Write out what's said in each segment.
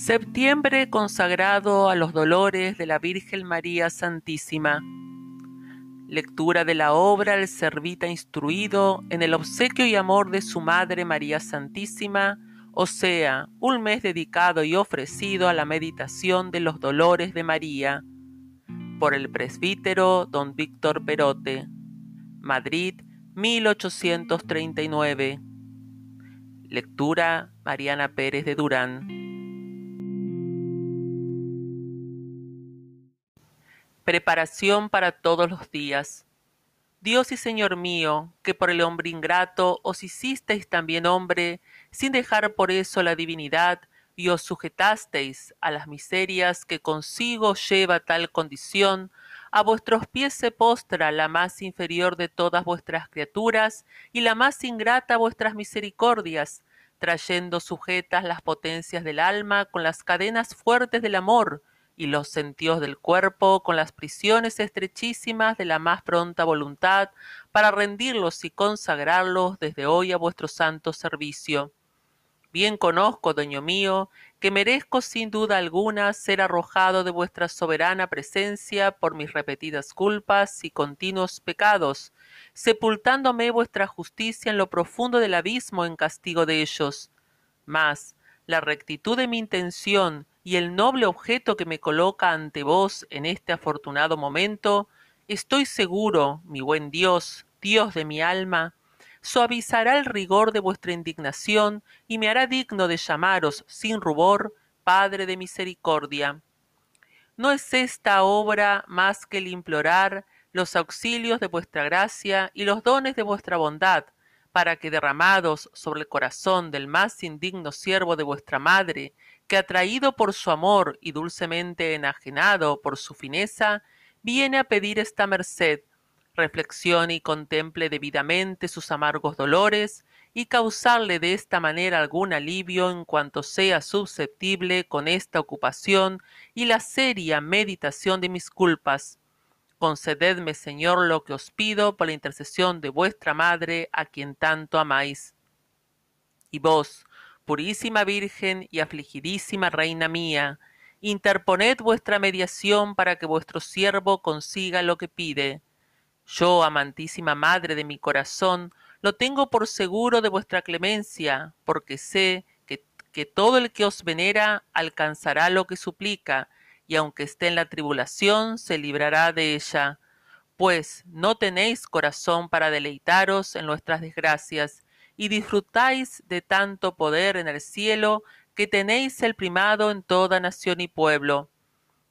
Septiembre consagrado a los dolores de la Virgen María Santísima. Lectura de la obra El Servita Instruido en el obsequio y amor de su Madre María Santísima, o sea, un mes dedicado y ofrecido a la meditación de los dolores de María, por el presbítero don Víctor Perote, Madrid, 1839. Lectura Mariana Pérez de Durán. Preparación para todos los días. Dios y Señor mío, que por el hombre ingrato os hicisteis también hombre, sin dejar por eso la divinidad, y os sujetasteis a las miserias que consigo lleva tal condición, a vuestros pies se postra la más inferior de todas vuestras criaturas y la más ingrata vuestras misericordias, trayendo sujetas las potencias del alma con las cadenas fuertes del amor, y los sentidos del cuerpo con las prisiones estrechísimas de la más pronta voluntad para rendirlos y consagrarlos desde hoy a vuestro santo servicio. Bien conozco, dueño mío, que merezco sin duda alguna ser arrojado de vuestra soberana presencia por mis repetidas culpas y continuos pecados, sepultándome vuestra justicia en lo profundo del abismo en castigo de ellos. Mas, la rectitud de mi intención y el noble objeto que me coloca ante vos en este afortunado momento, estoy seguro, mi buen Dios, Dios de mi alma, suavizará el rigor de vuestra indignación y me hará digno de llamaros sin rubor Padre de misericordia. ¿No es esta obra más que el implorar los auxilios de vuestra gracia y los dones de vuestra bondad, para que derramados sobre el corazón del más indigno siervo de vuestra madre, que atraído por su amor y dulcemente enajenado por su fineza, viene a pedir esta merced, reflexione y contemple debidamente sus amargos dolores, y causarle de esta manera algún alivio en cuanto sea susceptible con esta ocupación y la seria meditación de mis culpas, Concededme, Señor, lo que os pido por la intercesión de vuestra Madre, a quien tanto amáis. Y vos, purísima Virgen y afligidísima Reina mía, interponed vuestra mediación para que vuestro siervo consiga lo que pide. Yo, amantísima Madre de mi corazón, lo tengo por seguro de vuestra clemencia, porque sé que, que todo el que os venera alcanzará lo que suplica, y aunque esté en la tribulación, se librará de ella. Pues no tenéis corazón para deleitaros en nuestras desgracias, y disfrutáis de tanto poder en el cielo, que tenéis el primado en toda nación y pueblo.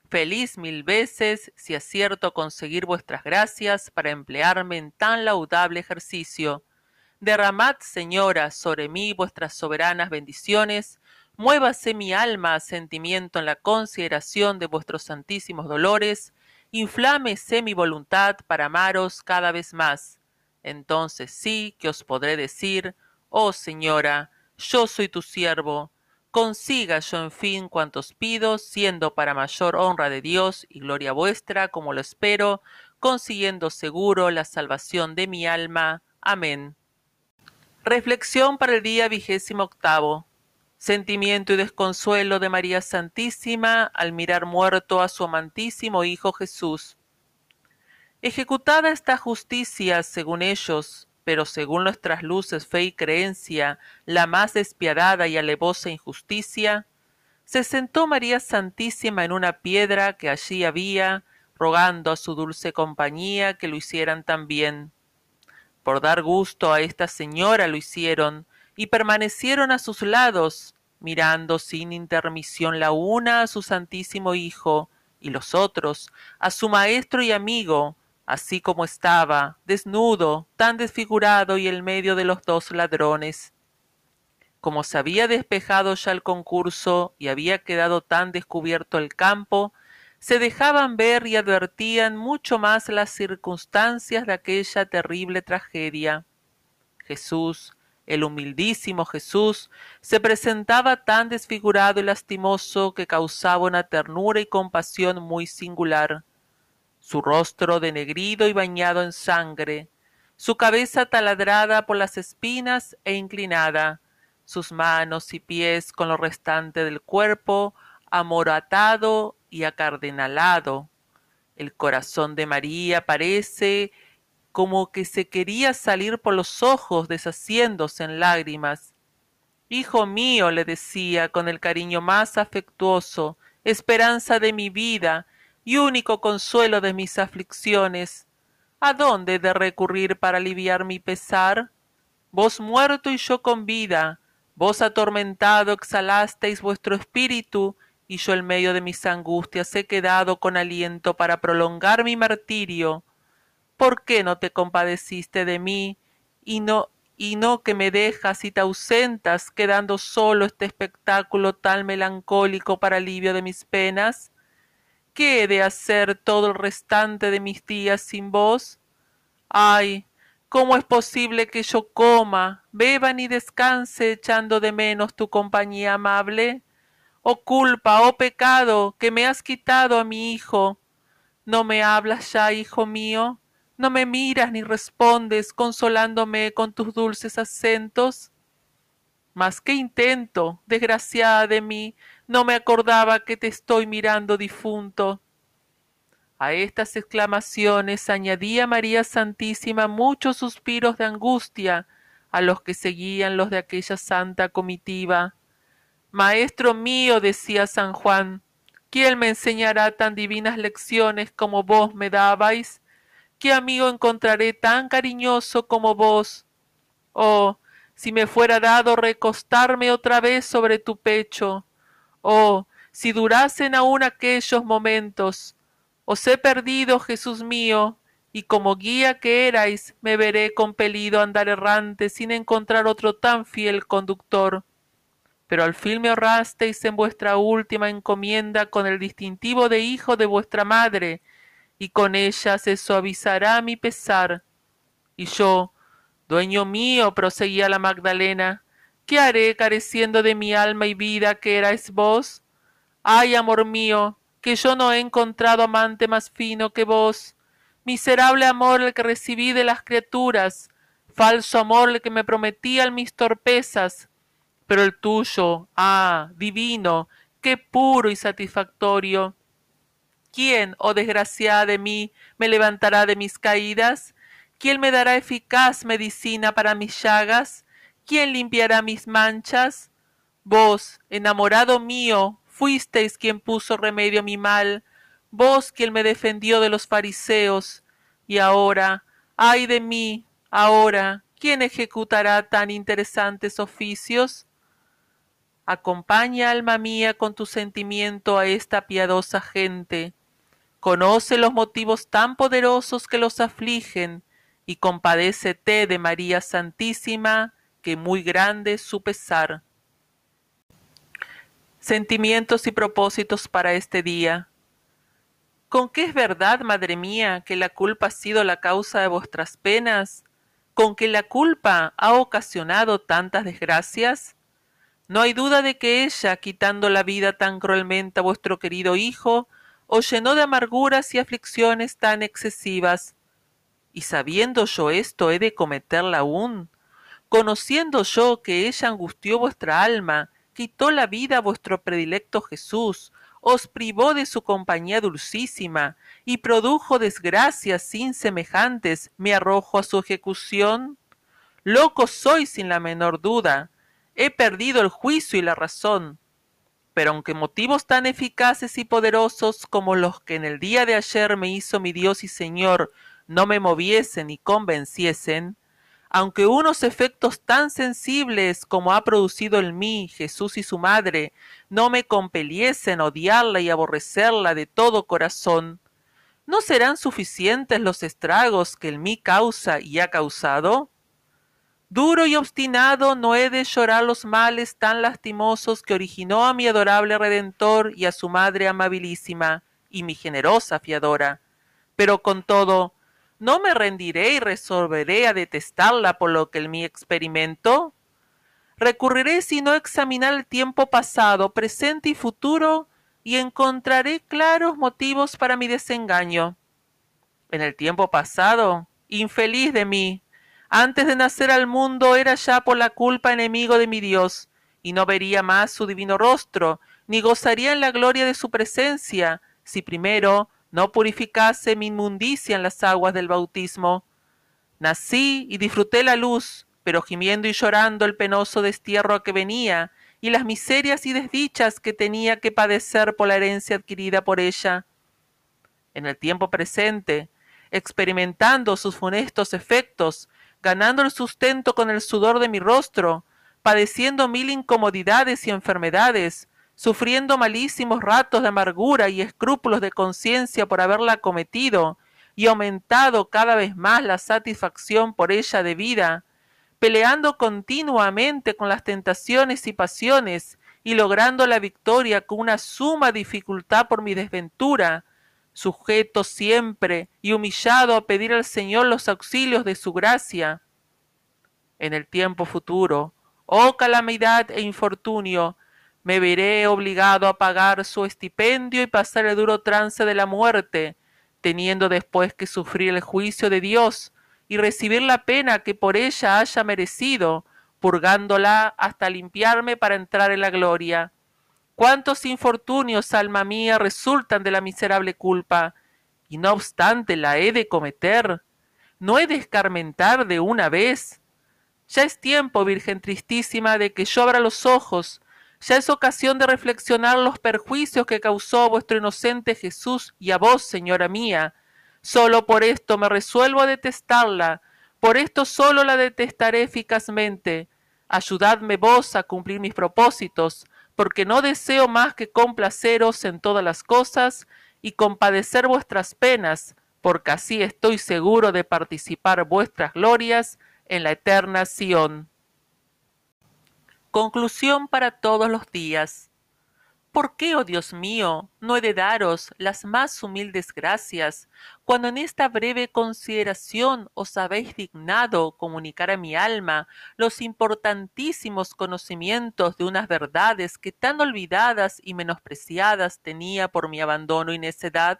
Feliz mil veces si acierto conseguir vuestras gracias para emplearme en tan laudable ejercicio. Derramad, Señora, sobre mí vuestras soberanas bendiciones, muévase mi alma a sentimiento en la consideración de vuestros santísimos dolores, inflámese mi voluntad para amaros cada vez más. Entonces sí que os podré decir, oh Señora, yo soy tu siervo, consiga yo en fin cuantos pido, siendo para mayor honra de Dios y gloria vuestra, como lo espero, consiguiendo seguro la salvación de mi alma. Amén. Reflexión para el día vigésimo octavo sentimiento y desconsuelo de María Santísima al mirar muerto a su amantísimo Hijo Jesús. Ejecutada esta justicia según ellos, pero según nuestras luces, fe y creencia, la más despiadada y alevosa injusticia, se sentó María Santísima en una piedra que allí había, rogando a su dulce compañía que lo hicieran también. Por dar gusto a esta señora lo hicieron, y permanecieron a sus lados, mirando sin intermisión la una a su Santísimo Hijo, y los otros a su Maestro y amigo, así como estaba, desnudo, tan desfigurado y en medio de los dos ladrones. Como se había despejado ya el concurso y había quedado tan descubierto el campo, se dejaban ver y advertían mucho más las circunstancias de aquella terrible tragedia. Jesús, el humildísimo Jesús se presentaba tan desfigurado y lastimoso que causaba una ternura y compasión muy singular. Su rostro denegrido y bañado en sangre, su cabeza taladrada por las espinas e inclinada, sus manos y pies con lo restante del cuerpo amoratado y acardenalado. El corazón de María parece como que se quería salir por los ojos deshaciéndose en lágrimas. Hijo mío, le decía con el cariño más afectuoso, esperanza de mi vida y único consuelo de mis aflicciones, ¿a dónde he de recurrir para aliviar mi pesar? Vos muerto y yo con vida, vos atormentado exhalasteis vuestro espíritu, y yo en medio de mis angustias he quedado con aliento para prolongar mi martirio. ¿Por qué no te compadeciste de mí y no y no que me dejas y te ausentas, quedando solo este espectáculo tan melancólico para alivio de mis penas? ¿Qué he de hacer todo el restante de mis días sin vos? Ay, ¿cómo es posible que yo coma, beba ni descanse echando de menos tu compañía amable? Oh culpa, oh pecado, que me has quitado a mi hijo. ¿No me hablas ya, hijo mío? ¿No me miras ni respondes consolándome con tus dulces acentos? Mas qué intento, desgraciada de mí, no me acordaba que te estoy mirando difunto. A estas exclamaciones añadía María Santísima muchos suspiros de angustia a los que seguían los de aquella santa comitiva. Maestro mío, decía San Juan, ¿quién me enseñará tan divinas lecciones como vos me dabais? ¿Qué amigo encontraré tan cariñoso como vos? Oh, si me fuera dado recostarme otra vez sobre tu pecho. Oh, si durasen aún aquellos momentos. Os he perdido, Jesús mío, y como guía que erais, me veré compelido a andar errante sin encontrar otro tan fiel conductor. Pero al fin me ahorrasteis en vuestra última encomienda con el distintivo de hijo de vuestra madre, y con ella se suavizará mi pesar. Y yo, dueño mío, proseguía la Magdalena, ¿qué haré careciendo de mi alma y vida que erais vos? Ay, amor mío, que yo no he encontrado amante más fino que vos. Miserable amor el que recibí de las criaturas, falso amor el que me prometían mis torpezas, pero el tuyo, ah, divino, qué puro y satisfactorio. ¿Quién, oh desgraciada de mí, me levantará de mis caídas? ¿Quién me dará eficaz medicina para mis llagas? ¿Quién limpiará mis manchas? Vos, enamorado mío, fuisteis quien puso remedio a mi mal, vos quien me defendió de los fariseos, y ahora, ay de mí, ahora, ¿quién ejecutará tan interesantes oficios? Acompaña, alma mía, con tu sentimiento a esta piadosa gente, conoce los motivos tan poderosos que los afligen, y compadécete de María Santísima, que muy grande es su pesar. Sentimientos y propósitos para este día. ¿Con qué es verdad, madre mía, que la culpa ha sido la causa de vuestras penas? ¿Con que la culpa ha ocasionado tantas desgracias? No hay duda de que ella, quitando la vida tan cruelmente a vuestro querido hijo, os llenó de amarguras y aflicciones tan excesivas. Y sabiendo yo esto, he de cometerla aún. Conociendo yo que ella angustió vuestra alma, quitó la vida a vuestro predilecto Jesús, os privó de su compañía dulcísima, y produjo desgracias sin semejantes, me arrojo a su ejecución. Loco soy sin la menor duda. He perdido el juicio y la razón pero aunque motivos tan eficaces y poderosos como los que en el día de ayer me hizo mi Dios y Señor no me moviesen y convenciesen, aunque unos efectos tan sensibles como ha producido en mí Jesús y su madre no me compeliesen odiarla y aborrecerla de todo corazón, ¿no serán suficientes los estragos que en mí causa y ha causado? Duro y obstinado no he de llorar los males tan lastimosos que originó a mi adorable Redentor y a su Madre amabilísima y mi generosa fiadora. Pero con todo, ¿no me rendiré y resolveré a detestarla por lo que el mí experimento? Recurriré si no examinar el tiempo pasado, presente y futuro, y encontraré claros motivos para mi desengaño. En el tiempo pasado, infeliz de mí, Antes de nacer al mundo era ya por la culpa enemigo de mi Dios, y no vería más su divino rostro, ni gozaría en la gloria de su presencia, si primero no purificase mi inmundicia en las aguas del bautismo. Nací y disfruté la luz, pero gimiendo y llorando el penoso destierro a que venía, y las miserias y desdichas que tenía que padecer por la herencia adquirida por ella. En el tiempo presente, experimentando sus funestos efectos, ganando el sustento con el sudor de mi rostro, padeciendo mil incomodidades y enfermedades, sufriendo malísimos ratos de amargura y escrúpulos de conciencia por haberla cometido, y aumentado cada vez más la satisfacción por ella debida, peleando continuamente con las tentaciones y pasiones, y logrando la victoria con una suma dificultad por mi desventura, sujeto siempre y humillado a pedir al Señor los auxilios de su gracia. En el tiempo futuro, oh calamidad e infortunio, me veré obligado a pagar su estipendio y pasar el duro trance de la muerte, teniendo después que sufrir el juicio de Dios y recibir la pena que por ella haya merecido, purgándola hasta limpiarme para entrar en la gloria. Cuántos infortunios, alma mía, resultan de la miserable culpa, y no obstante la he de cometer. ¿No he de escarmentar de una vez? Ya es tiempo, Virgen tristísima, de que yo abra los ojos, ya es ocasión de reflexionar los perjuicios que causó vuestro inocente Jesús y a vos, señora mía. Solo por esto me resuelvo a detestarla, por esto solo la detestaré eficazmente. Ayudadme vos a cumplir mis propósitos, porque no deseo más que complaceros en todas las cosas y compadecer vuestras penas, porque así estoy seguro de participar vuestras glorias en la eterna Sión. Conclusión para todos los días. ¿Por qué, oh Dios mío, no he de daros las más humildes gracias, cuando en esta breve consideración os habéis dignado comunicar a mi alma los importantísimos conocimientos de unas verdades que tan olvidadas y menospreciadas tenía por mi abandono y necedad?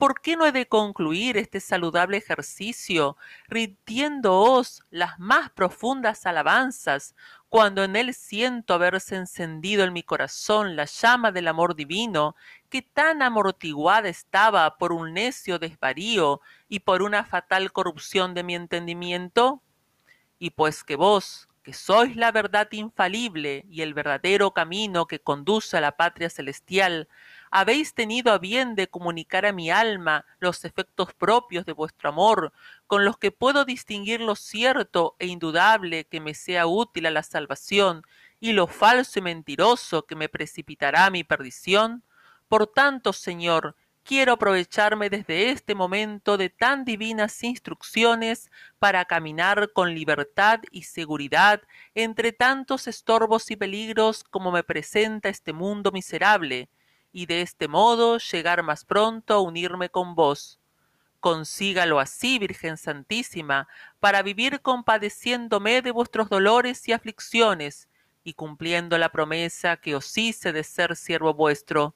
¿Por qué no he de concluir este saludable ejercicio rindiéndoos las más profundas alabanzas, cuando en él siento haberse encendido en mi corazón la llama del amor divino, que tan amortiguada estaba por un necio desvarío y por una fatal corrupción de mi entendimiento? Y pues que vos, que sois la verdad infalible y el verdadero camino que conduce a la patria celestial, habéis tenido a bien de comunicar a mi alma los efectos propios de vuestro amor, con los que puedo distinguir lo cierto e indudable que me sea útil a la salvación, y lo falso y mentiroso que me precipitará a mi perdición? Por tanto, Señor, quiero aprovecharme desde este momento de tan divinas instrucciones para caminar con libertad y seguridad entre tantos estorbos y peligros como me presenta este mundo miserable, y de este modo llegar más pronto a unirme con vos. Consígalo así, Virgen Santísima, para vivir compadeciéndome de vuestros dolores y aflicciones, y cumpliendo la promesa que os hice de ser siervo vuestro.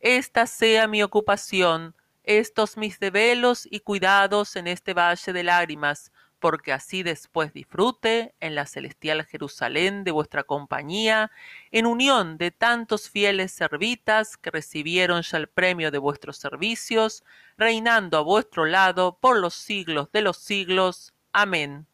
Esta sea mi ocupación, estos mis develos y cuidados en este valle de lágrimas, porque así después disfrute en la celestial Jerusalén de vuestra compañía, en unión de tantos fieles servitas que recibieron ya el premio de vuestros servicios, reinando a vuestro lado por los siglos de los siglos. Amén.